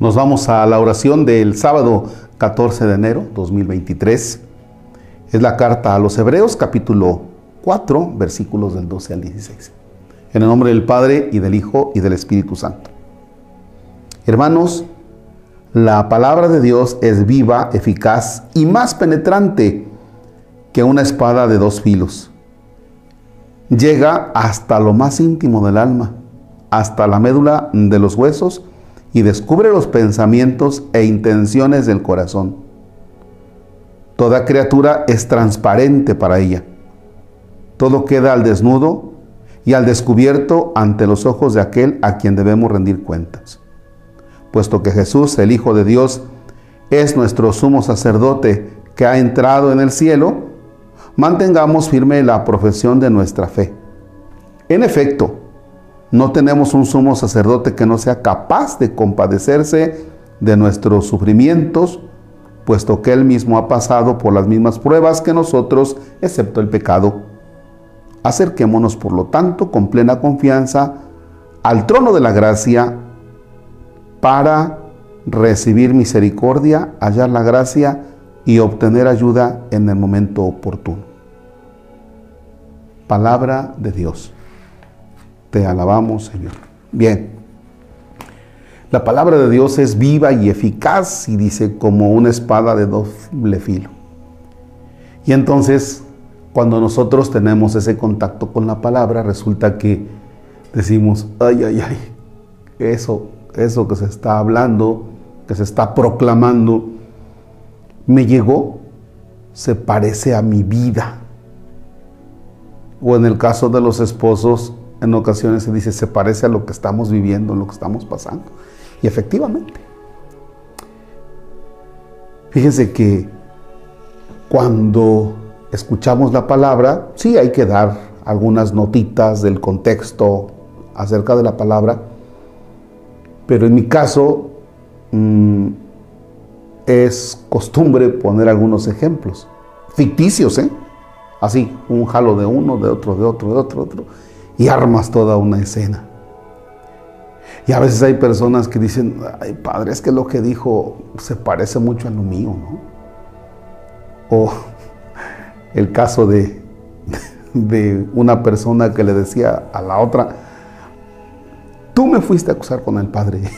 Nos vamos a la oración del sábado 14 de enero 2023. Es la carta a los Hebreos capítulo 4 versículos del 12 al 16. En el nombre del Padre y del Hijo y del Espíritu Santo. Hermanos, la palabra de Dios es viva, eficaz y más penetrante que una espada de dos filos. Llega hasta lo más íntimo del alma, hasta la médula de los huesos y descubre los pensamientos e intenciones del corazón. Toda criatura es transparente para ella. Todo queda al desnudo y al descubierto ante los ojos de aquel a quien debemos rendir cuentas. Puesto que Jesús, el Hijo de Dios, es nuestro sumo sacerdote que ha entrado en el cielo, mantengamos firme la profesión de nuestra fe. En efecto, no tenemos un sumo sacerdote que no sea capaz de compadecerse de nuestros sufrimientos, puesto que Él mismo ha pasado por las mismas pruebas que nosotros, excepto el pecado. Acerquémonos, por lo tanto, con plena confianza al trono de la gracia para recibir misericordia, hallar la gracia y obtener ayuda en el momento oportuno. Palabra de Dios. Te alabamos, Señor. Bien. La palabra de Dios es viva y eficaz y dice como una espada de doble filo. Y entonces, cuando nosotros tenemos ese contacto con la palabra, resulta que decimos, ay, ay, ay, eso, eso que se está hablando, que se está proclamando, me llegó, se parece a mi vida. O en el caso de los esposos, en ocasiones se dice, se parece a lo que estamos viviendo, lo que estamos pasando. Y efectivamente. Fíjense que cuando escuchamos la palabra, sí hay que dar algunas notitas del contexto acerca de la palabra, pero en mi caso mmm, es costumbre poner algunos ejemplos, ficticios, ¿eh? Así, un jalo de uno, de otro, de otro, de otro, de otro y armas toda una escena. Y a veces hay personas que dicen, ay padre, es que lo que dijo se parece mucho a lo mío, ¿no? O el caso de, de una persona que le decía a la otra, tú me fuiste a acusar con el padre.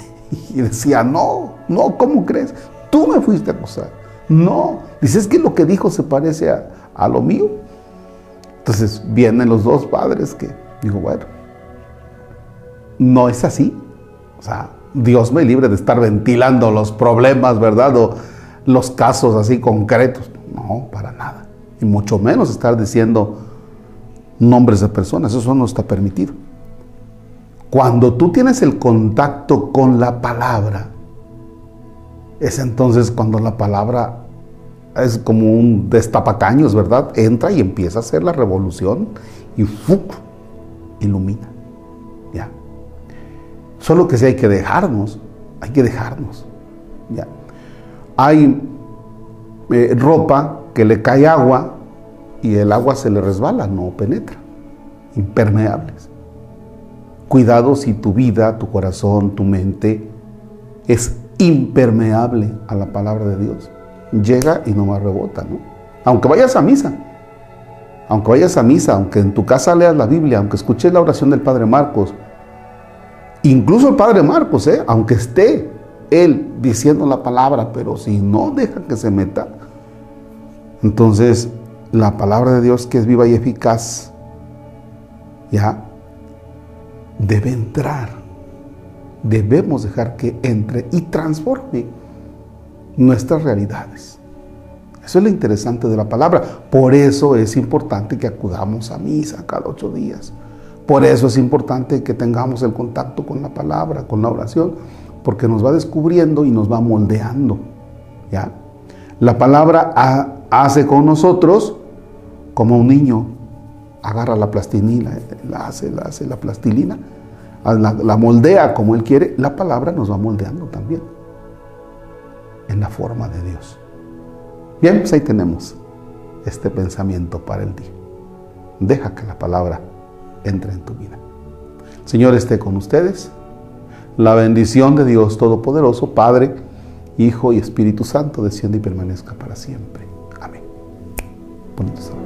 Y decía, no, no, ¿cómo crees? Tú me fuiste a acusar. No, dices que lo que dijo se parece a, a lo mío. Entonces vienen los dos padres que Digo, bueno, no es así. O sea, Dios me libre de estar ventilando los problemas, ¿verdad? O los casos así concretos. No, para nada. Y mucho menos estar diciendo nombres de personas. Eso no está permitido. Cuando tú tienes el contacto con la palabra, es entonces cuando la palabra es como un destapacaños, ¿verdad? Entra y empieza a hacer la revolución y ¡fuc! Ilumina. Ya. Solo que si hay que dejarnos, hay que dejarnos. Ya. Hay eh, ropa que le cae agua y el agua se le resbala, no penetra. Impermeables. Cuidado si tu vida, tu corazón, tu mente es impermeable a la palabra de Dios. Llega y no más rebota, ¿no? Aunque vayas a misa, aunque vayas a misa, aunque en tu casa leas la Biblia, aunque escuches la oración del Padre Marcos, incluso el Padre Marcos, ¿eh? aunque esté él diciendo la palabra, pero si no deja que se meta, entonces la palabra de Dios que es viva y eficaz, ya debe entrar. Debemos dejar que entre y transforme nuestras realidades. Eso es lo interesante de la palabra. Por eso es importante que acudamos a misa cada ocho días. Por eso es importante que tengamos el contacto con la palabra, con la oración, porque nos va descubriendo y nos va moldeando. ¿ya? La palabra hace con nosotros como un niño agarra la plastilina, la hace, la hace la plastilina, la, la moldea como él quiere. La palabra nos va moldeando también en la forma de Dios. Bien, pues ahí tenemos este pensamiento para el día. Deja que la palabra entre en tu vida. Señor esté con ustedes. La bendición de Dios Todopoderoso, Padre, Hijo y Espíritu Santo, desciende y permanezca para siempre. Amén. Bonito